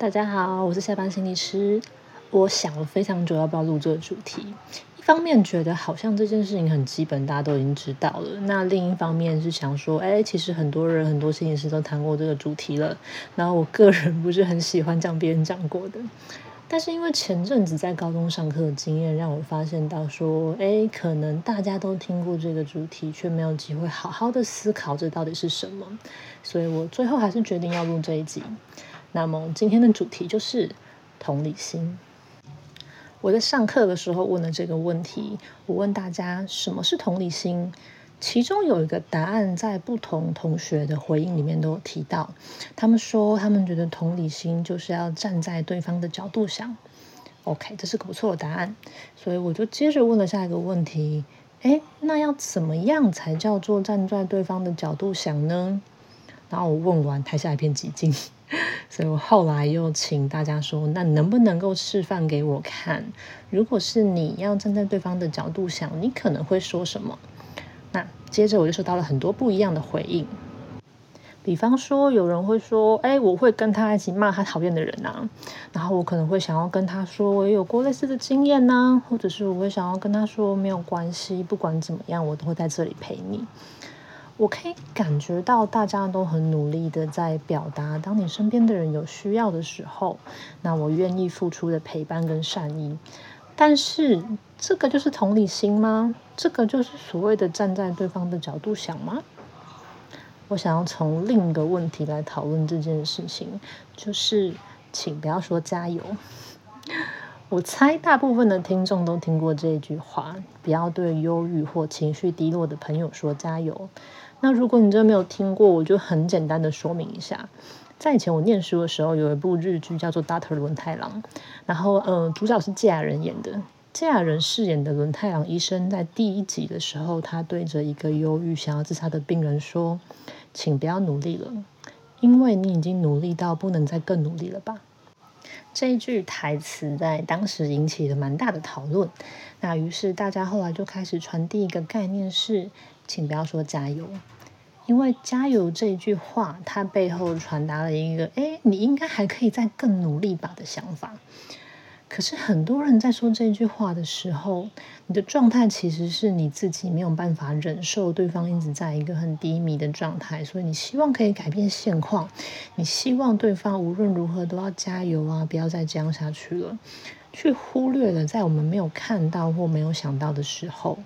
大家好，我是下班心理师。我想了非常久要不要录这个主题，一方面觉得好像这件事情很基本，大家都已经知道了；那另一方面是想说，哎，其实很多人、很多心理师都谈过这个主题了。然后我个人不是很喜欢讲别人讲过的，但是因为前阵子在高中上课的经验，让我发现到说，哎，可能大家都听过这个主题，却没有机会好好的思考这到底是什么，所以我最后还是决定要录这一集。那么今天的主题就是同理心。我在上课的时候问了这个问题，我问大家什么是同理心，其中有一个答案在不同同学的回应里面都有提到。他们说他们觉得同理心就是要站在对方的角度想。OK，这是个不错的答案。所以我就接着问了下一个问题：诶，那要怎么样才叫做站在对方的角度想呢？然后我问完，台下一片寂静。所以我后来又请大家说，那能不能够示范给我看？如果是你要站在对方的角度想，你可能会说什么？那接着我就收到了很多不一样的回应。比方说，有人会说：“哎，我会跟他一起骂他讨厌的人呐。”然后我可能会想要跟他说：“我也有过类似的经验呐。”或者是我会想要跟他说：“没有关系，不管怎么样，我都会在这里陪你。”我可以感觉到大家都很努力的在表达，当你身边的人有需要的时候，那我愿意付出的陪伴跟善意。但是，这个就是同理心吗？这个就是所谓的站在对方的角度想吗？我想要从另一个问题来讨论这件事情，就是请不要说加油。我猜大部分的听众都听过这句话：不要对忧郁或情绪低落的朋友说加油。那如果你真的没有听过，我就很简单的说明一下。在以前我念书的时候，有一部日剧叫做《Doctor 轮太郎》，然后呃，主角是芥雅人演的。芥雅人饰演的轮太郎医生，在第一集的时候，他对着一个忧郁想要自杀的病人说：“请不要努力了，因为你已经努力到不能再更努力了吧。”这一句台词在当时引起了蛮大的讨论。那于是大家后来就开始传递一个概念是。请不要说加油，因为加油这句话，它背后传达了一个“哎，你应该还可以再更努力吧”的想法。可是很多人在说这句话的时候，你的状态其实是你自己没有办法忍受对方一直在一个很低迷的状态，所以你希望可以改变现况，你希望对方无论如何都要加油啊，不要再这样下去了，去忽略了在我们没有看到或没有想到的时候。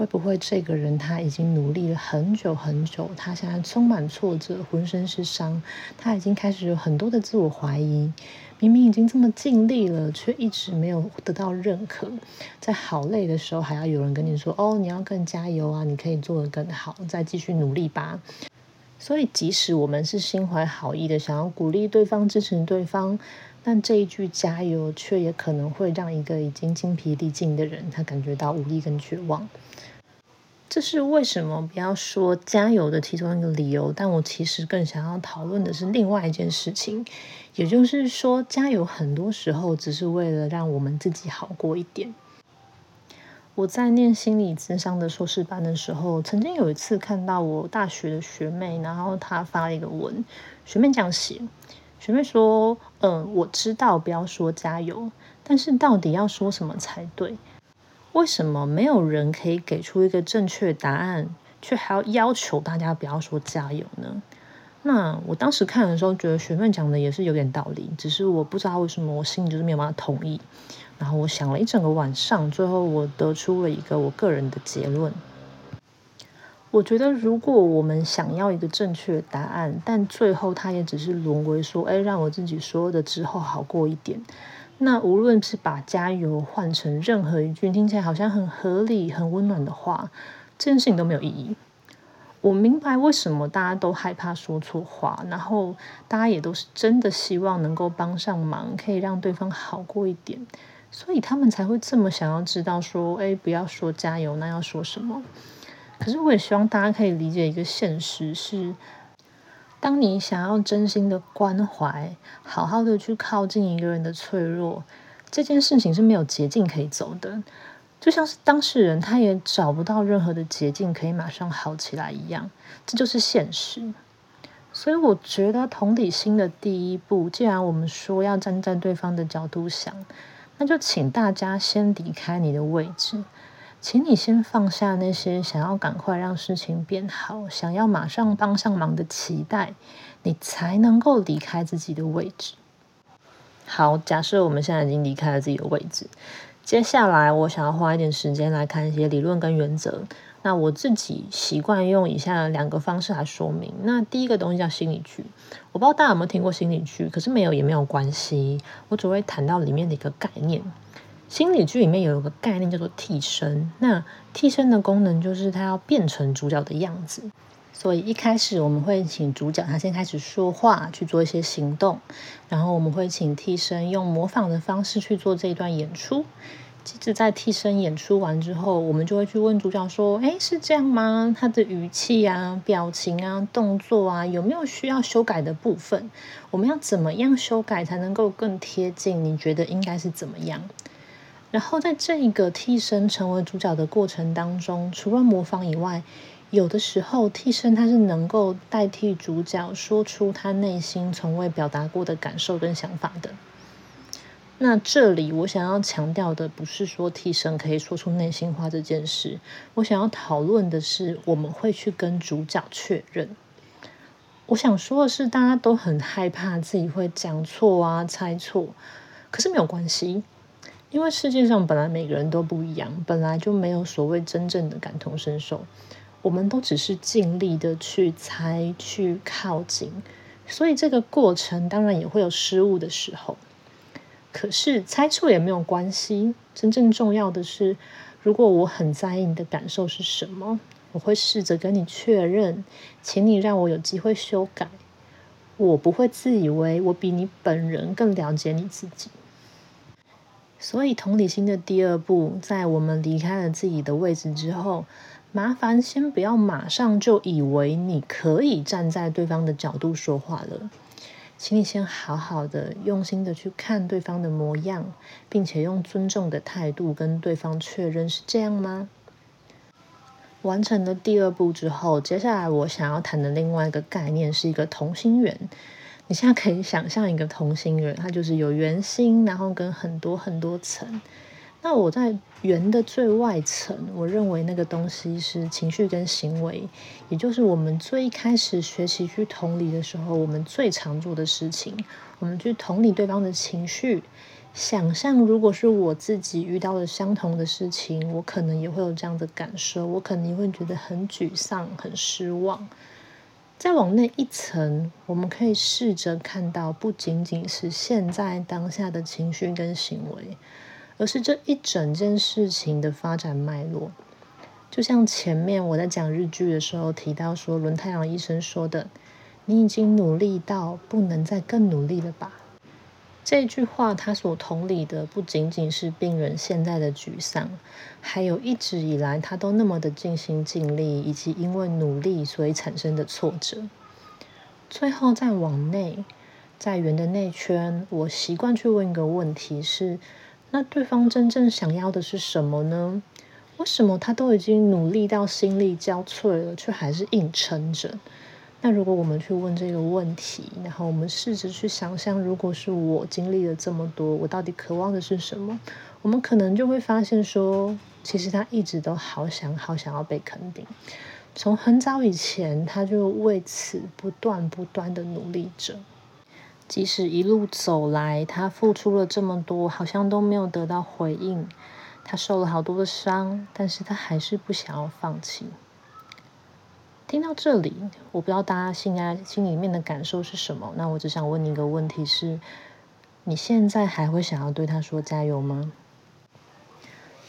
会不会这个人他已经努力了很久很久，他现在充满挫折，浑身是伤，他已经开始有很多的自我怀疑。明明已经这么尽力了，却一直没有得到认可。在好累的时候，还要有人跟你说：“哦，你要更加油啊，你可以做得更好，再继续努力吧。”所以，即使我们是心怀好意的，想要鼓励对方、支持对方，但这一句加油，却也可能会让一个已经精疲力尽的人，他感觉到无力跟绝望。这是为什么不要说加油的其中一个理由，但我其实更想要讨论的是另外一件事情，也就是说，加油很多时候只是为了让我们自己好过一点。我在念心理咨商的硕士班的时候，曾经有一次看到我大学的学妹，然后她发了一个文，学妹这样写，学妹说：“嗯，我知道不要说加油，但是到底要说什么才对？”为什么没有人可以给出一个正确答案，却还要要求大家不要说加油呢？那我当时看的时候，觉得学妹讲的也是有点道理，只是我不知道为什么我心里就是没有办法同意。然后我想了一整个晚上，最后我得出了一个我个人的结论。我觉得，如果我们想要一个正确答案，但最后它也只是沦为说，哎，让我自己说的之后好过一点。那无论是把加油换成任何一句听起来好像很合理、很温暖的话，这件事情都没有意义。我明白为什么大家都害怕说错话，然后大家也都是真的希望能够帮上忙，可以让对方好过一点，所以他们才会这么想要知道说，哎，不要说加油，那要说什么？可是我也希望大家可以理解一个现实是。当你想要真心的关怀，好好的去靠近一个人的脆弱，这件事情是没有捷径可以走的。就像是当事人他也找不到任何的捷径可以马上好起来一样，这就是现实。所以我觉得同理心的第一步，既然我们说要站在对方的角度想，那就请大家先离开你的位置，请你先放下那些想要赶快让事情变好、想要马上帮上忙的期待，你才能够离开自己的位置。好，假设我们现在已经离开了自己的位置，接下来我想要花一点时间来看一些理论跟原则。那我自己习惯用以下两个方式来说明。那第一个东西叫心理剧，我不知道大家有没有听过心理剧，可是没有也没有关系，我只会谈到里面的一个概念。心理剧里面有一个概念叫做替身，那替身的功能就是它要变成主角的样子，所以一开始我们会请主角他先开始说话，去做一些行动，然后我们会请替身用模仿的方式去做这一段演出。其实，在替身演出完之后，我们就会去问主角说：“哎，是这样吗？他的语气啊、表情啊、动作啊，有没有需要修改的部分？我们要怎么样修改才能够更贴近？你觉得应该是怎么样？”然后，在这一个替身成为主角的过程当中，除了模仿以外，有的时候替身他是能够代替主角说出他内心从未表达过的感受跟想法的。那这里我想要强调的不是说替身可以说出内心话这件事，我想要讨论的是我们会去跟主角确认。我想说的是，大家都很害怕自己会讲错啊、猜错，可是没有关系，因为世界上本来每个人都不一样，本来就没有所谓真正的感同身受，我们都只是尽力的去猜、去靠近，所以这个过程当然也会有失误的时候。可是猜错也没有关系，真正重要的是，如果我很在意你的感受是什么，我会试着跟你确认，请你让我有机会修改。我不会自以为我比你本人更了解你自己。所以同理心的第二步，在我们离开了自己的位置之后，麻烦先不要马上就以为你可以站在对方的角度说话了。请你先好好的、用心的去看对方的模样，并且用尊重的态度跟对方确认是这样吗？完成了第二步之后，接下来我想要谈的另外一个概念是一个同心圆。你现在可以想象一个同心圆，它就是有圆心，然后跟很多很多层。那我在圆的最外层，我认为那个东西是情绪跟行为，也就是我们最一开始学习去同理的时候，我们最常做的事情。我们去同理对方的情绪，想象如果是我自己遇到了相同的事情，我可能也会有这样的感受，我可能会觉得很沮丧、很失望。再往那一层，我们可以试着看到，不仅仅是现在当下的情绪跟行为。而是这一整件事情的发展脉络，就像前面我在讲日剧的时候提到说，轮太郎医生说的：“你已经努力到不能再更努力了吧？”这句话他所同理的不仅仅是病人现在的沮丧，还有一直以来他都那么的尽心尽力，以及因为努力所以产生的挫折。最后再往内，在圆的内圈，我习惯去问一个问题是。那对方真正想要的是什么呢？为什么他都已经努力到心力交瘁了，却还是硬撑着？那如果我们去问这个问题，然后我们试着去想象，如果是我经历了这么多，我到底渴望的是什么？我们可能就会发现说，其实他一直都好想好想要被肯定，从很早以前他就为此不断不断的努力着。即使一路走来，他付出了这么多，好像都没有得到回应。他受了好多的伤，但是他还是不想要放弃。听到这里，我不知道大家现在心里面的感受是什么。那我只想问你一个问题：是你现在还会想要对他说加油吗？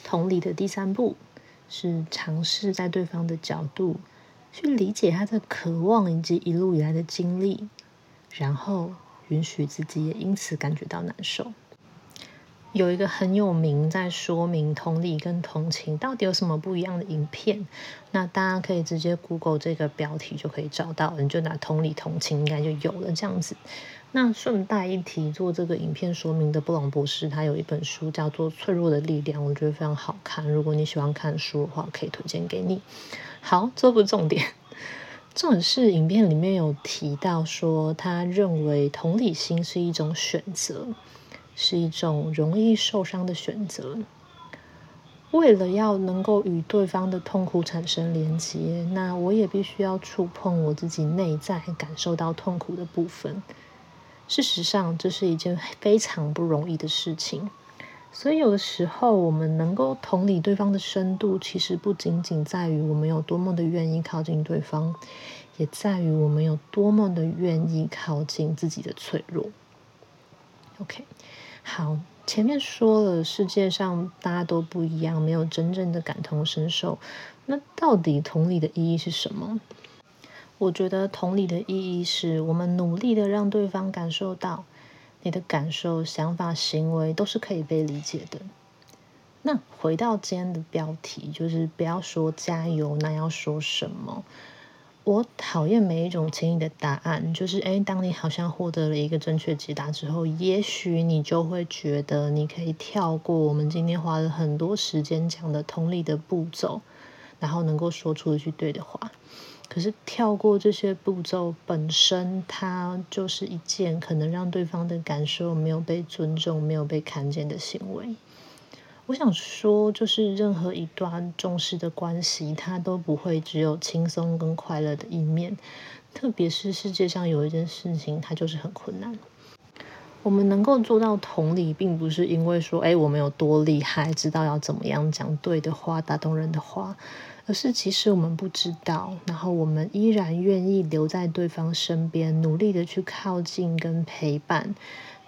同理的第三步是尝试在对方的角度去理解他的渴望以及一路以来的经历，然后。允许自己也因此感觉到难受。有一个很有名在说明同理跟同情到底有什么不一样的影片，那大家可以直接 Google 这个标题就可以找到，你就拿同理同情应该就有了这样子。那顺带一提，做这个影片说明的布朗博士，他有一本书叫做《脆弱的力量》，我觉得非常好看。如果你喜欢看书的话，可以推荐给你。好，这不是重点。重点是影片里面有提到说，他认为同理心是一种选择，是一种容易受伤的选择。为了要能够与对方的痛苦产生连接，那我也必须要触碰我自己内在感受到痛苦的部分。事实上，这是一件非常不容易的事情。所以，有的时候我们能够同理对方的深度，其实不仅仅在于我们有多么的愿意靠近对方，也在于我们有多么的愿意靠近自己的脆弱。OK，好。前面说了，世界上大家都不一样，没有真正的感同身受。那到底同理的意义是什么？我觉得同理的意义是我们努力的让对方感受到你的感受、想法、行为都是可以被理解的。那回到今天的标题，就是不要说加油，那要说什么？我讨厌每一种轻易的答案，就是诶，当你好像获得了一个正确解答之后，也许你就会觉得你可以跳过我们今天花了很多时间讲的同理的步骤，然后能够说出一句对的话。可是跳过这些步骤本身，它就是一件可能让对方的感受没有被尊重、没有被看见的行为。我想说，就是任何一段重视的关系，它都不会只有轻松跟快乐的一面。特别是世界上有一件事情，它就是很困难。我们能够做到同理，并不是因为说，哎，我们有多厉害，知道要怎么样讲对的话、打动人的话，而是其实我们不知道，然后我们依然愿意留在对方身边，努力的去靠近跟陪伴。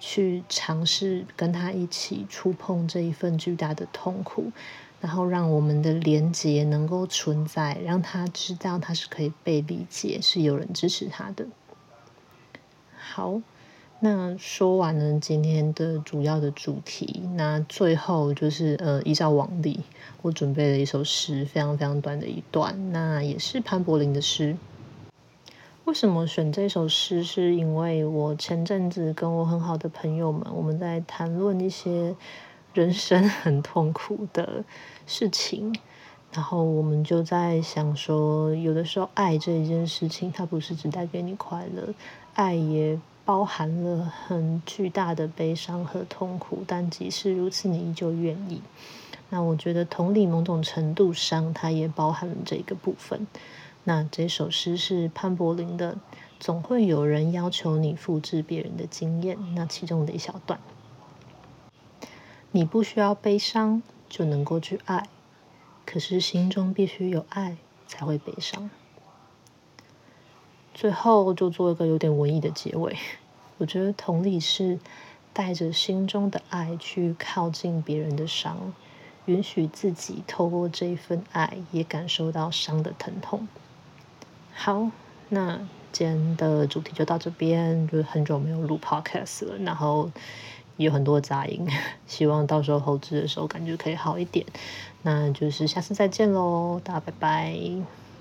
去尝试跟他一起触碰这一份巨大的痛苦，然后让我们的连接能够存在，让他知道他是可以被理解，是有人支持他的。好，那说完了今天的主要的主题，那最后就是呃，依照往例，我准备了一首诗，非常非常短的一段，那也是潘柏林的诗。为什么选这首诗？是因为我前阵子跟我很好的朋友们，我们在谈论一些人生 很痛苦的事情，然后我们就在想说，有的时候爱这一件事情，它不是只带给你快乐，爱也包含了很巨大的悲伤和痛苦。但即使如此，你依旧愿意。那我觉得同理，某种程度上，它也包含了这个部分。那这首诗是潘柏林的，总会有人要求你复制别人的经验。那其中的一小段，你不需要悲伤就能够去爱，可是心中必须有爱才会悲伤。最后就做一个有点文艺的结尾，我觉得同理是带着心中的爱去靠近别人的伤，允许自己透过这一份爱也感受到伤的疼痛。好，那今天的主题就到这边，就是很久没有录 podcast 了，然后有很多杂音，希望到时候后置的时候感觉可以好一点。那就是下次再见喽，大家拜拜。